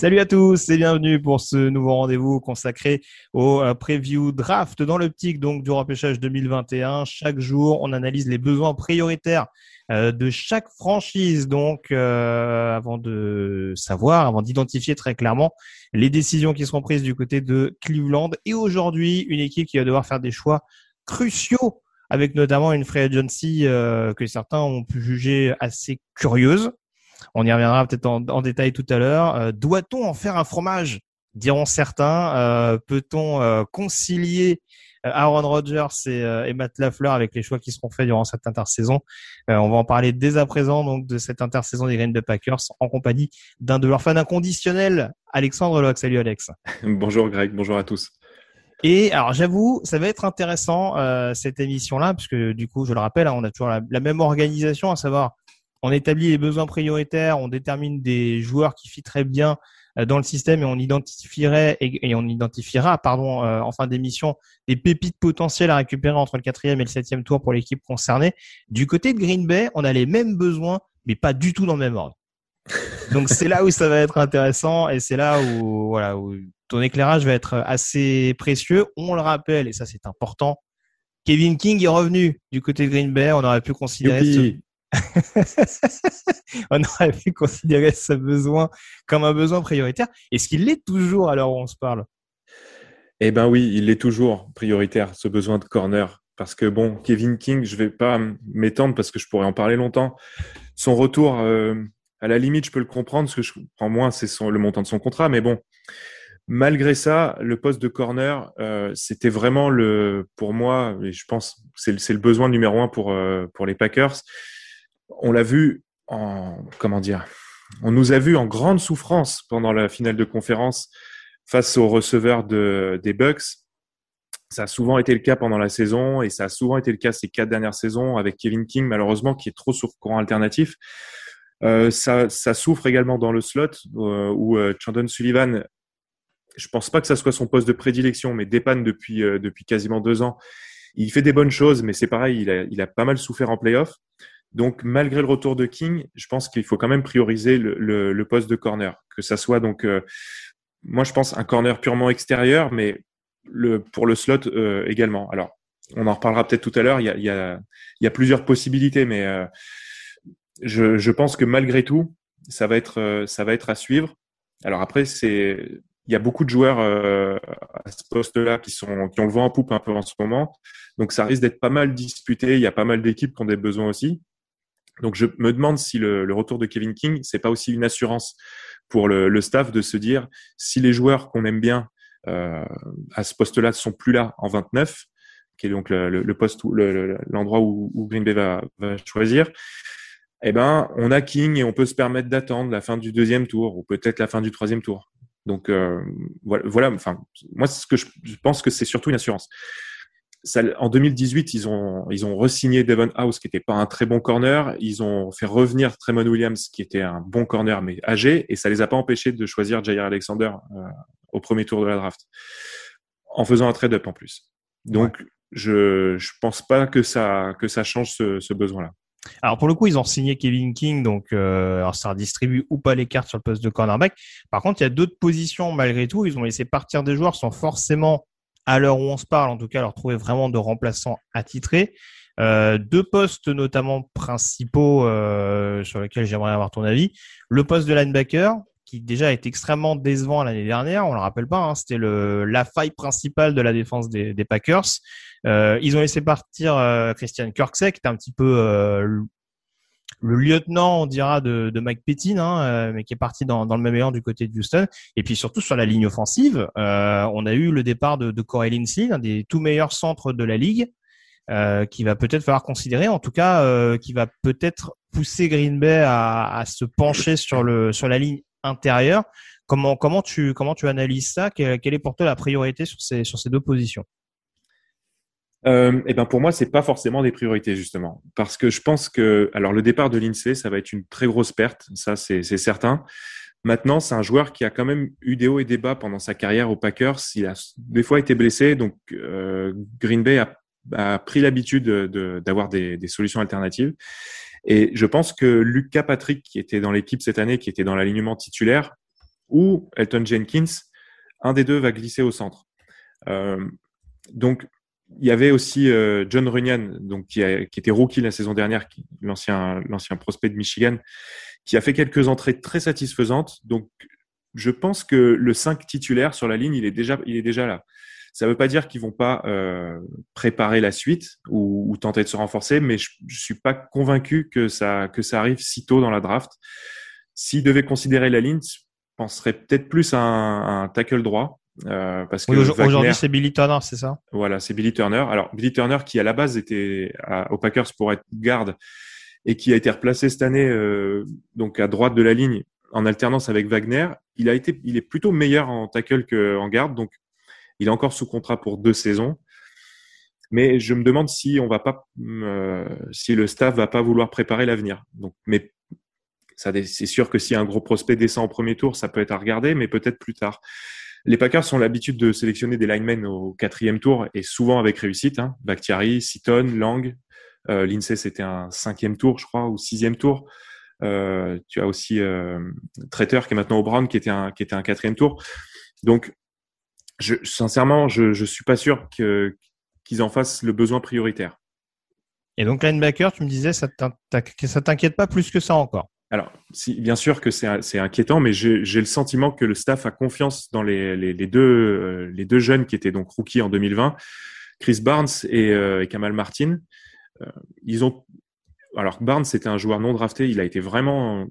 Salut à tous et bienvenue pour ce nouveau rendez-vous consacré au euh, preview draft dans l'optique donc du repêchage 2021. Chaque jour, on analyse les besoins prioritaires euh, de chaque franchise donc euh, avant de savoir, avant d'identifier très clairement les décisions qui seront prises du côté de Cleveland et aujourd'hui une équipe qui va devoir faire des choix cruciaux avec notamment une free agency que certains ont pu juger assez curieuse. On y reviendra peut-être en, détail tout à l'heure. Euh, doit-on en faire un fromage? Diront certains. Euh, peut-on euh, concilier Aaron Rodgers et, Matt Lafleur avec les choix qui seront faits durant cette intersaison? On va en parler dès à présent donc de cette intersaison des Green Bay Packers en compagnie d'un de leurs fans inconditionnels, Alexandre Locke. Salut Alex. bonjour Greg, bonjour à tous. Et alors j'avoue, ça va être intéressant cette émission-là, puisque du coup, je le rappelle, hein, on a toujours la même organisation, à savoir on établit les besoins prioritaires, on détermine des joueurs qui très bien euh, dans le système et on identifierait et, on identifiera pardon euh, en fin d'émission des pépites potentielles à récupérer entre le quatrième et le septième tour pour l'équipe concernée. Du côté de Green Bay, on a les mêmes besoins, mais pas du tout dans le même ordre. Donc c'est là où ça va être intéressant et c'est là où voilà où ton éclairage va être assez précieux. On le rappelle et ça c'est important. Kevin King est revenu du côté de Green Bay. On aurait pu considérer ce, on aurait pu considérer ce besoin comme un besoin prioritaire. Est-ce qu'il l'est toujours à l'heure où on se parle? Eh ben oui, il est toujours prioritaire, ce besoin de corner. Parce que bon, Kevin King, je vais pas m'étendre parce que je pourrais en parler longtemps. Son retour, euh, à la limite, je peux le comprendre parce que je prends moins, c'est le montant de son contrat. Mais bon, malgré ça, le poste de corner, euh, c'était vraiment le, pour moi, et je pense, c'est le besoin numéro un pour euh, pour les Packers on l'a vu en, comment dire, on nous a vu en grande souffrance pendant la finale de conférence face aux receveurs de, des Bucks. Ça a souvent été le cas pendant la saison et ça a souvent été le cas ces quatre dernières saisons avec Kevin King, malheureusement, qui est trop sur courant alternatif. Euh, ça, souffre également dans le slot euh, où euh, Chandon Sullivan, je pense pas que ça soit son poste de prédilection, mais dépanne depuis, depuis quasiment deux ans. Il fait des bonnes choses, mais c'est pareil, il a, il a pas mal souffert en playoff. Donc, malgré le retour de King, je pense qu'il faut quand même prioriser le, poste de corner, que ça soit donc, euh, moi je pense un corner purement extérieur, mais le, pour le slot euh, également. Alors, on en reparlera peut-être tout à l'heure. Il y a, plusieurs possibilités, mais euh, je, je, pense que malgré tout, ça va être, ça va être à suivre. Alors après, c'est il y a beaucoup de joueurs à ce poste-là qui sont qui ont le vent en poupe un peu en ce moment. Donc ça risque d'être pas mal disputé. Il y a pas mal d'équipes qui ont des besoins aussi. Donc je me demande si le, retour de Kevin King, c'est pas aussi une assurance pour le, staff de se dire si les joueurs qu'on aime bien euh, à ce poste-là sont plus là en 29, qui est donc le, poste l'endroit où, Green Bay va, choisir. Eh ben, on a King et on peut se permettre d'attendre la fin du deuxième tour ou peut-être la fin du troisième tour. Donc euh, voilà, Enfin, moi, ce que je pense que c'est surtout une assurance en 2018, ils ont, ils ont re-signé Devon House, qui n'était pas un très bon corner. Ils ont fait revenir Tremon Williams, qui était un bon corner, mais âgé, et ça les a pas empêchés de choisir Jair Alexander euh, au premier tour de la draft, en faisant un trade-up en plus. Donc, je je pense pas que ça, que ça change ce, ce besoin-là. Alors pour le coup, ils ont signé Kevin King, donc euh, alors ça redistribue ou pas les cartes sur le poste de cornerback. Par contre, il y a d'autres positions malgré tout. Ils ont laissé partir des joueurs sans forcément, à l'heure où on se parle, en tout cas, leur trouver vraiment de remplaçants attitrés. Euh, deux postes notamment principaux euh, sur lesquels j'aimerais avoir ton avis. Le poste de linebacker, qui déjà est extrêmement décevant l'année dernière, on le rappelle pas, hein, c'était la faille principale de la défense des, des Packers. Euh, ils ont laissé partir euh, Christian Kirksey, qui était un petit peu euh, le lieutenant, on dira, de, de Mike Pettin, hein, euh, mais qui est parti dans, le même élan du côté de Houston. Et puis surtout sur la ligne offensive, on a eu le départ de, de Corey un des tout meilleurs centres de la ligue, euh, qui va peut-être falloir considérer, en tout cas, euh, qui va peut-être pousser Green Bay à, se pencher sur la ligne intérieure. Comment tu comment tu analyses ça? Quelle, est pour toi la priorité sur ces deux positions? Euh, eh ben pour moi, c'est pas forcément des priorités justement, parce que je pense que alors le départ de l'Insee, ça va être une très grosse perte, ça c'est certain. Maintenant, c'est un joueur qui a quand même eu des hauts et des bas pendant sa carrière aux Packers. Il a des fois été blessé, donc euh, Green Bay a, a pris l'habitude d'avoir des, des, solutions alternatives. Et je pense que Lucas Patrick, qui était dans l'équipe cette année, qui était dans l'alignement titulaire, ou Elton Jenkins, un des deux va glisser au centre. Euh, donc il y avait aussi euh, John Runyan, donc qui, a, qui, était rookie la saison dernière, l'ancien l'ancien prospect de Michigan, qui a fait quelques entrées très satisfaisantes. Donc, je pense que le 5 titulaire sur la ligne, il est déjà il est déjà là. Ça ne veut pas dire qu'ils vont pas euh, préparer la suite ou, ou, tenter de se renforcer, mais je, je suis pas convaincu que ça que ça arrive si tôt dans la draft. S'ils devaient considérer la ligne, je penserais peut-être plus à un, un tackle droit euh, parce que aujourd'hui c'est Billy Turner, c'est ça? Voilà, c'est Billy Turner. Alors Billy Turner qui à la base était à, aux Packers pour être garde et qui a été replacé cette année euh, donc à droite de la ligne en alternance avec Wagner. Il a été, il est plutôt meilleur en tackle qu'en garde, donc il est encore sous contrat pour deux saisons. Mais je me demande si on va pas, euh, si le staff va pas vouloir préparer l'avenir. Donc, mais ça, c'est sûr que si un gros prospect descend au premier tour, ça peut être à regarder, mais peut-être plus tard. Les Packers ont l'habitude de sélectionner des linemen au quatrième tour et souvent avec réussite. Hein. Bakhtiari, Seaton, Lang. Euh, L'INSEE, c'était un cinquième tour, je crois, ou sixième tour. Euh, tu as aussi euh, qui est maintenant au Brown, qui était un, qui était un quatrième tour. Donc, sincèrement, je je suis pas sûr qu'ils en fassent le besoin prioritaire. Et donc linebacker, tu me disais, ça t'inquiète pas plus que ça encore? Alors, bien sûr que c'est inquiétant, mais j'ai le sentiment que le staff a confiance dans les, euh, deux jeunes qui étaient donc rookies en 2020, Chris Barnes et, euh, Kamal Martin. Euh, ils ont, alors Barnes c'était un joueur non drafté, il a été vraiment,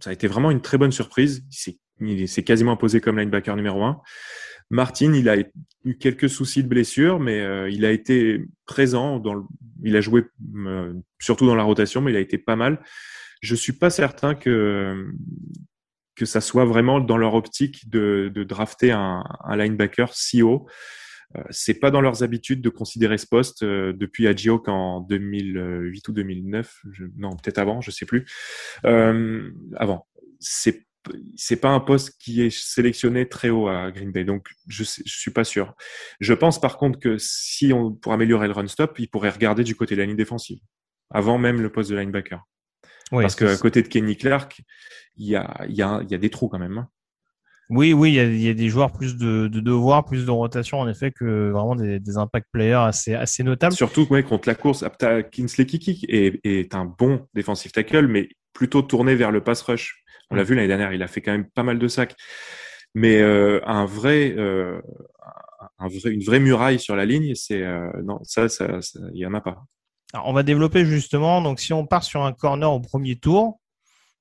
ça a été vraiment une très bonne surprise. Il s'est quasiment imposé comme linebacker numéro un. Martin, il a eu quelques soucis de blessure, mais il a été présent dans le, il a joué surtout dans la rotation, mais il a été pas mal je suis pas certain que que ça soit vraiment dans leur optique de, de drafter un, un, linebacker si haut. Euh, c'est pas dans leurs habitudes de considérer ce poste euh, depuis Agio qu'en 2008 ou 2009, je, non peut-être avant, je sais plus. Euh, avant, c'est c'est pas un poste qui est sélectionné très haut à Green Bay, donc je, suis pas sûr. Je pense par contre que si on pour améliorer le run stop, il pourrait regarder du côté de la ligne défensive avant même le poste de linebacker. Parce qu'à côté de Kenny Clark, il y a, y, a, y a des trous quand même. Hein. Oui, oui, il y a, y a, des joueurs plus de, de devoirs, plus de rotation en effet que vraiment des, des impact players assez, assez notables. Surtout ouais, contre la course, Kinsley Kiki est, est un bon défensif tackle, mais plutôt tourné vers le pass rush. On l'a vu l'année dernière, il a fait quand même pas mal de sacs. Mais euh, un vrai, euh, un vrai, une vraie muraille sur la ligne, c'est euh, non, ça, ça, il y en a pas on va développer justement. Donc, si on part sur un corner au premier tour,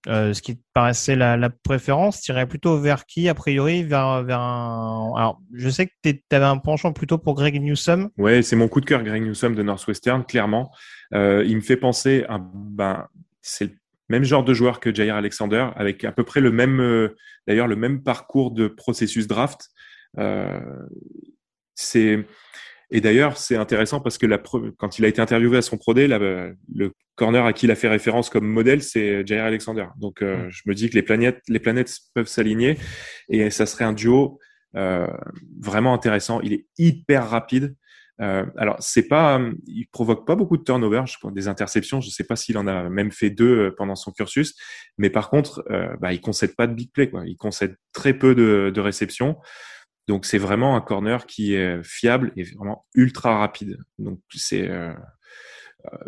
ce qui te paraissait la, la préférence, tu irais plutôt vers qui, a priori, vers, vers un. Alors, je sais que tu avais un penchant plutôt pour Greg Newsom. Ouais, c'est mon coup de cœur, Greg Newsom de Northwestern, clairement. Il me fait penser à. Ben, c'est même genre de joueur que Jair Alexander, avec à peu près le même, euh, d'ailleurs, le même parcours de processus draft. Euh, c'est et d'ailleurs, c'est intéressant parce que la quand il a été interviewé à son prodé, le corner à qui il a fait référence comme modèle, c'est Jair Alexander. Donc, euh, je me dis que les planètes, les planètes peuvent s'aligner et ça serait un duo euh, vraiment intéressant. Il est hyper rapide. Euh, alors, c'est pas, il provoque pas beaucoup de turnover, je des interceptions. Je sais pas s'il en a même fait deux pendant son cursus, mais par contre, euh, bah, il concède pas de big play. Quoi. Il concède très peu de, de réceptions. Donc, c'est vraiment un corner qui est fiable et vraiment ultra rapide. Donc, c'est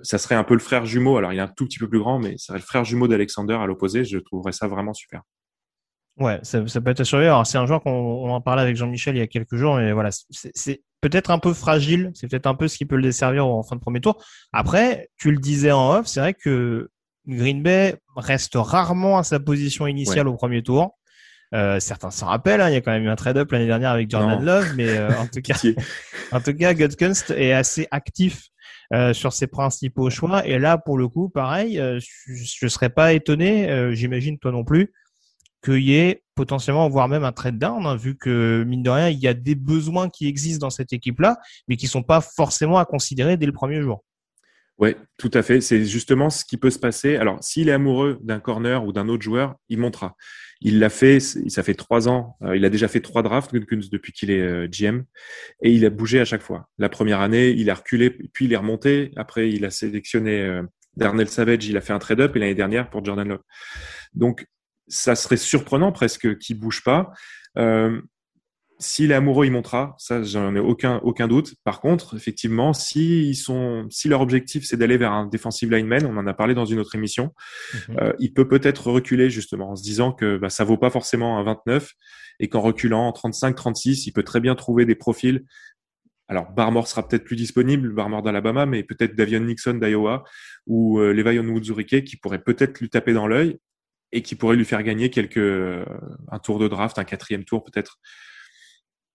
ça serait un peu le frère jumeau. Alors, il est un tout petit peu plus grand, mais ça serait le frère jumeau d'Alexander à l'opposé. Je trouverais ça vraiment super. Ouais, ça, ça peut être assuré. Alors, c'est un joueur qu'on en parlait avec Jean-Michel il y a quelques jours, mais voilà, c'est peut-être un peu fragile. C'est peut-être un peu ce qui peut le desservir en fin de premier tour. Après, tu le disais en off, c'est vrai que Green Bay reste rarement à sa position initiale au premier tour. Euh, certains s'en rappellent, hein, il y a quand même eu un trade-up l'année dernière avec Jordan Love, mais euh, en tout cas, en tout cas, Gutkunst est assez actif euh, sur ses principaux choix. Et là, pour le coup, pareil, euh, je, ne serais pas étonné, euh, j'imagine toi non plus, qu'il y ait potentiellement, voire même un trade down, hein, vu que mine de rien, il y a des besoins qui existent dans cette équipe-là, mais qui sont pas forcément à considérer dès le premier jour. Oui, tout à fait. C'est justement ce qui peut se passer. Alors, s'il est amoureux d'un corner ou d'un autre joueur, il montera. Il l'a fait, ça fait trois ans. Euh, il a déjà fait trois drafts depuis qu'il est euh, GM et il a bougé à chaque fois. La première année, il a reculé, puis il est remonté. Après, il a sélectionné euh, Darnell Savage, il a fait un trade-up et l'année dernière pour Jordan Love. Donc, ça serait surprenant presque qu'il bouge pas. Euh, s'il est amoureux, il montera. Ça, j'en ai aucun, aucun doute. Par contre, effectivement, si ils sont, si leur objectif c'est d'aller vers un defensive lineman, on en a parlé dans une autre émission, mhm. euh, il peut peut-être reculer justement en se disant que bah, ça vaut pas forcément un 29 et qu'en reculant en 35, 36, il peut très bien trouver des profils. Alors, Barmore sera peut-être plus disponible, Barmore d'Alabama, mais peut-être Davion Nixon d'Iowa ou euh, Levi Onwuzurike qui pourrait peut-être lui taper dans l'œil et qui pourrait lui faire gagner quelques, euh, un tour de draft, un quatrième tour peut-être.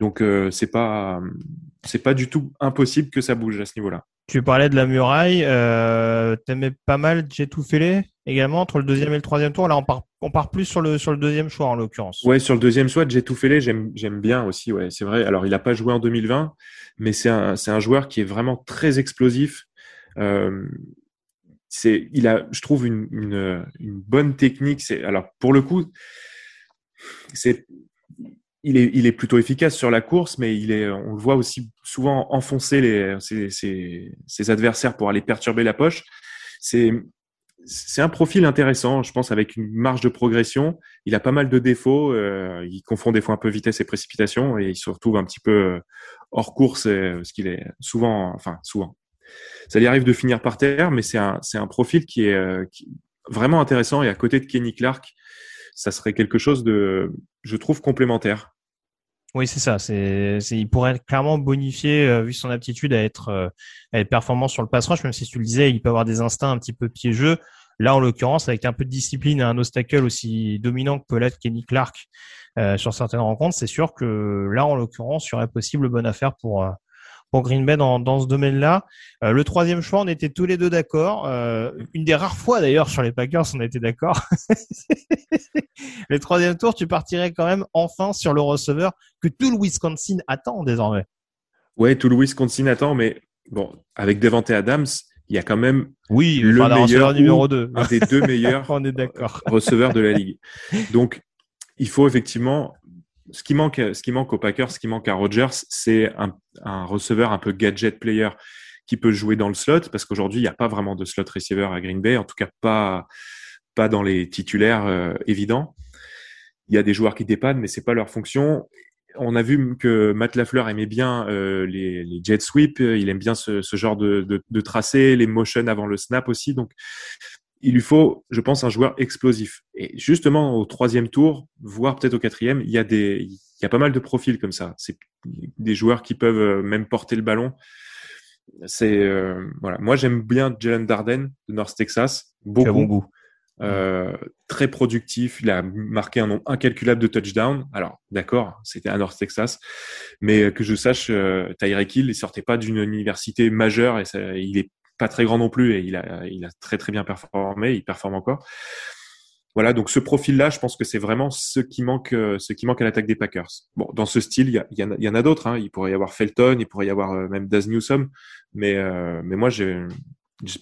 Donc euh, c'est pas c'est pas du tout impossible que ça bouge à ce niveau-là. Tu parlais de la muraille, euh, t'aimais pas mal Jetou Fele également entre le deuxième et le troisième tour. Là on part on part plus sur le sur le deuxième choix en l'occurrence. Ouais sur le deuxième choix Jetou Fele j'aime j'aime bien aussi ouais c'est vrai. Alors il a pas joué en 2020 mais c'est un c'est un joueur qui est vraiment très explosif. Euh, c'est il a je trouve une, une, une bonne technique. C'est alors pour le coup c'est il est, il est plutôt efficace sur la course, mais il est, on le voit aussi souvent enfoncer les, ses, ses, ses adversaires pour aller perturber la poche. C'est, c'est un profil intéressant, je pense, avec une marge de progression. Il a pas mal de défauts. Euh, il confond des fois un peu vitesse et précipitation et il se retrouve un petit peu euh, hors course, euh, parce qu'il est souvent, enfin souvent. Ça lui arrive de finir par terre, mais c'est un, profil qui est vraiment intéressant. Et à côté de Kenny Clark, ça serait quelque chose de, je trouve, complémentaire. Oui, c'est ça. Il pourrait clairement bonifier euh, vu son aptitude à être, euh, à être performant sur le pass rush. Même si tu le disais, il peut avoir des instincts un petit peu piégeux. Là, en l'occurrence, avec un peu de discipline et un obstacle aussi dominant que peut l'être Kenny Clark euh, sur certaines rencontres, c'est sûr que là, en l'occurrence, il y aurait possible bonne affaire pour pour Green Bay dans, dans ce domaine-là. Euh, le troisième choix, on était tous les deux d'accord. Euh, une des rares fois d'ailleurs sur les Packers, on était d'accord. le troisième tour, tu partirais quand même enfin sur le receveur que tout le Wisconsin attend désormais. Ouais, tout le Wisconsin attend, mais bon, avec Devante Adams, il y a quand même oui, le meilleur numéro 2. un des deux meilleurs on est d'accord. receveurs de la ligue. Donc, il faut effectivement ce qui manque, ce qui manque aux Packers, ce qui manque à Rodgers, c'est un, receveur un peu gadget player qui peut jouer dans le slot, parce qu'aujourd'hui, il n'y a pas vraiment de slot receiver à Green Bay, en tout cas pas, pas dans les titulaires euh, évidents. Il y a des joueurs qui dépannent, mais c'est pas leur fonction. On a vu que Matt Lafleur aimait bien euh, les, les, jet sweep, il aime bien ce, genre de, de, de, tracé, les motions avant le snap aussi. Donc, il lui faut, je pense, un joueur explosif. Et justement, au troisième tour, voire peut-être au quatrième, il y a des, il y a pas mal de profils comme ça. C'est des joueurs qui peuvent euh, même porter le ballon. C'est euh, voilà. Moi, j'aime bien Jalen Darden de North Texas, beaucoup. Bon goût. Euh, très productif, il a marqué un nombre incalculable de touchdowns. Alors, d'accord, c'était à North Texas, mais que je sache, euh, Tyreek Hill, il sortait pas d'une université majeure et ça, il est pas très grand non plus et il a, il a très très bien performé, il performe encore. Voilà, donc ce profil-là, je pense que c'est vraiment ce qui manque, euh, ce qui manque à l'attaque des Packers. Bon, dans ce style, il y, y, en a, d'autres. Hein. Il pourrait y avoir Felton, il pourrait y avoir euh, même Daz Newsom, mais euh, mais moi j'ai,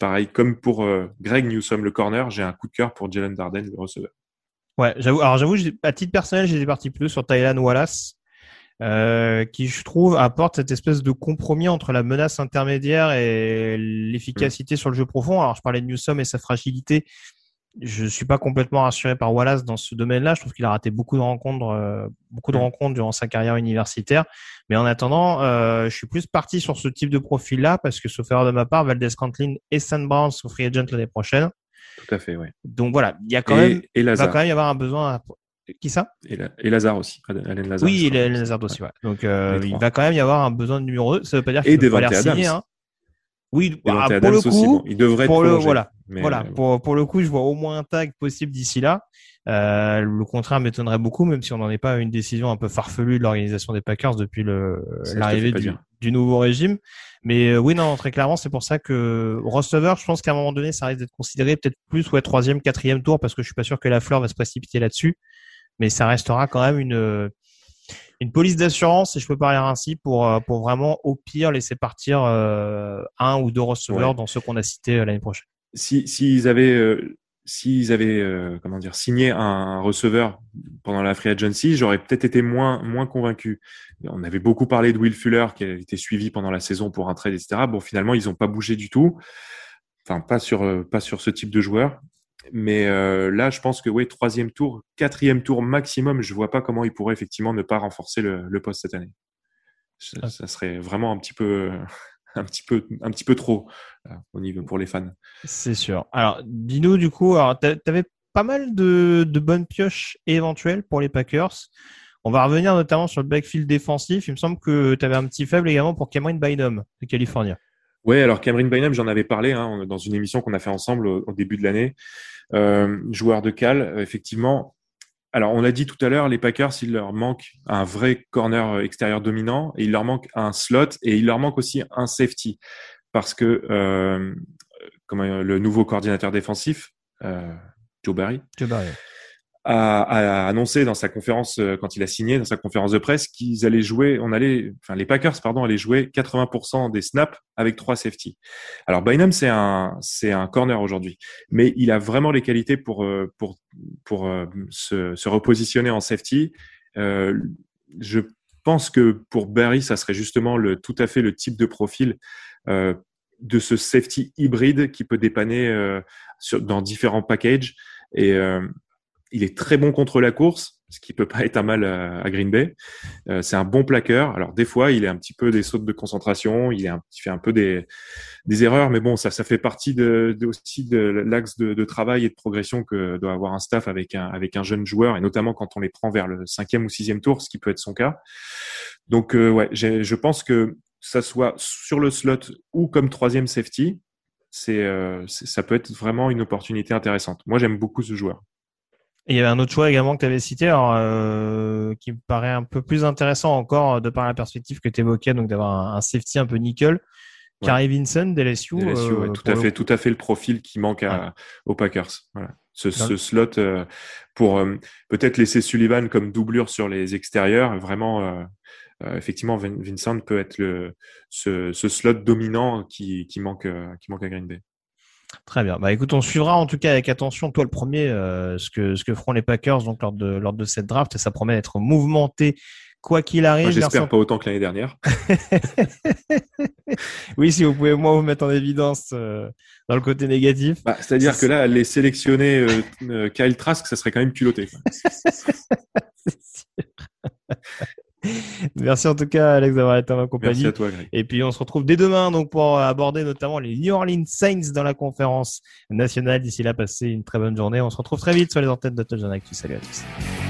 pareil comme pour Greg Newsom le corner, j'ai un coup de cœur pour Jalen Darden le receveur. Ouais, j'avoue. Alors j'avoue, à titre personnel, j'étais parti plus sur Thailand Wallace. Euh, qui je trouve apporte cette espèce de compromis entre la menace intermédiaire et l'efficacité sur le jeu profond. Alors je parlais de Newsom et sa fragilité. Je suis pas complètement rassuré par Wallace dans ce domaine-là. Je trouve qu'il a raté beaucoup de rencontres, euh, beaucoup de mm. rencontres durant sa carrière universitaire. Mais en attendant, euh, je suis plus parti sur ce type de profil-là parce que, sauf erreur de ma part, Valdez Cantlin et Stan Brown sont free agent l'année prochaine. Tout à fait, oui. Donc voilà, il y a quand même, il va quand même y avoir un besoin. Qui ça? Et, et, Lazare aussi. Alain Lazare. Oui, Alain Lazare aussi. Ouais. Donc euh, il va quand même y avoir un besoin de numéro 2. Ça veut pas dire qu'il ne pas signer. Hein. Oui, bah, pour le coup, il devrait pour le, voilà, voilà. Pour, pour le coup, je vois au moins un tag possible d'ici là. Euh, le contraire m'étonnerait beaucoup, même si on n'en est pas à une décision un peu farfelue de l'organisation des Packers depuis l'arrivée du, du, nouveau régime. Mais euh, oui, non, très clairement, c'est pour ça que Rostover, je pense qu'à un moment donné, ça risque d'être considéré peut-être plus ouais troisième, quatrième tour, parce que je suis pas sûr que la fleur va se précipiter là-dessus. Mais ça restera quand même une une police d'assurance, si je peux parler ainsi, pour euh, pour vraiment au pire laisser partir euh, un ou deux receveurs dans ceux qu'on a cités l'année prochaine. Si s'ils avaient s'ils avaient euh, comment dire signé un receveur pendant la free agency, j'aurais peut-être été moins moins convaincu. On avait beaucoup parlé de Will Fuller qui a été suivi pendant la saison pour un trade, etc. Bon, finalement, ils n'ont pas bougé du tout. Enfin, pas sur euh, pas sur ce type de joueur. Mais euh, là, je pense que oui, troisième tour, quatrième tour maximum, je vois pas comment ils pourraient effectivement ne pas renforcer le, le poste cette année. Ça, ça serait vraiment un petit peu un petit peu, un petit peu trop euh, au niveau pour les fans. C'est sûr. Alors, dis-nous du coup, tu avais pas mal de, de, bonnes pioches éventuelles pour les Packers. On va revenir notamment sur le backfield défensif. Il me semble que tu avais un petit faible également pour Cameron Bynum de Californie. Oui, alors Cameron Bynum, j'en avais parlé hein, dans une émission qu'on a fait ensemble au, début de l'année. Euh, joueur de Cal, effectivement, alors, on l'a dit tout à l'heure, les Packers, il leur manque un vrai corner extérieur dominant, et il leur manque un slot, et il leur manque aussi un safety, parce que euh, comme le nouveau coordinateur défensif, euh, Joe Barry, Joe Barry a, a, annoncé dans sa conférence euh, quand il a signé dans sa conférence de presse qu'ils allaient jouer, on allait, enfin les Packers pardon allaient jouer 80% des snaps avec trois safety. Alors Bynum c'est un c'est un corner aujourd'hui, mais il a vraiment les qualités pour euh, pour pour euh, se, se repositionner en safety. Euh, je pense que pour Barry ça serait justement le tout à fait le type de profil euh, de ce safety hybride qui peut dépanner sur, dans différents packages et il est très bon contre la course, ce qui peut pas être un mal à, Green Bay. Euh, c'est un bon plaqueur. Alors des fois, il est un petit peu des sautes de concentration, il, fait un peu des, erreurs, mais bon, ça, fait partie aussi de l'axe de, travail et de progression que doit avoir un staff avec un, jeune joueur, et notamment quand on les prend vers le cinquième ou sixième tour, ce qui peut être son cas. Donc euh, je pense que ça soit sur le slot ou comme troisième safety, euh, ça peut être vraiment une opportunité intéressante. Moi, j'aime beaucoup ce joueur. Et il y avait un autre choix également que tu avais cité, alors, euh, qui me paraît un peu plus intéressant encore de par la perspective que tu évoquais, donc d'avoir un, safety un peu nickel. Carrie Vincent d'LSU. Euh, tout à fait, tout à fait le profil qui manque à, aux Packers. Voilà. Ce, ce slot euh, pour euh, peut-être laisser Sullivan comme doublure sur les extérieurs. Vraiment, euh, effectivement, Vincent peut être le, ce, ce slot dominant qui, qui manque, qui manque à Green Bay. Très bien. Bah écoute, on suivra en tout cas avec attention, toi le premier, euh, ce que ce que feront les Packers donc lors de lors de cette draft et ça promet d'être mouvementé quoi qu'il arrive. J'espère pas autant que l'année dernière. oui, si vous pouvez moi vous mettre en évidence euh, dans le côté négatif. Bah, C'est-à-dire que là, les sélectionner euh, Kyle Trask, ça serait quand même culotté. Merci en tout cas, Alex, d'avoir été en ma compagnie. Merci à toi, Greg. Et puis, on se retrouve dès demain donc pour aborder notamment les New Orleans Saints dans la conférence nationale. D'ici là, passez une très bonne journée. On se retrouve très vite sur les antennes de Touchdown Actu. Salut à tous.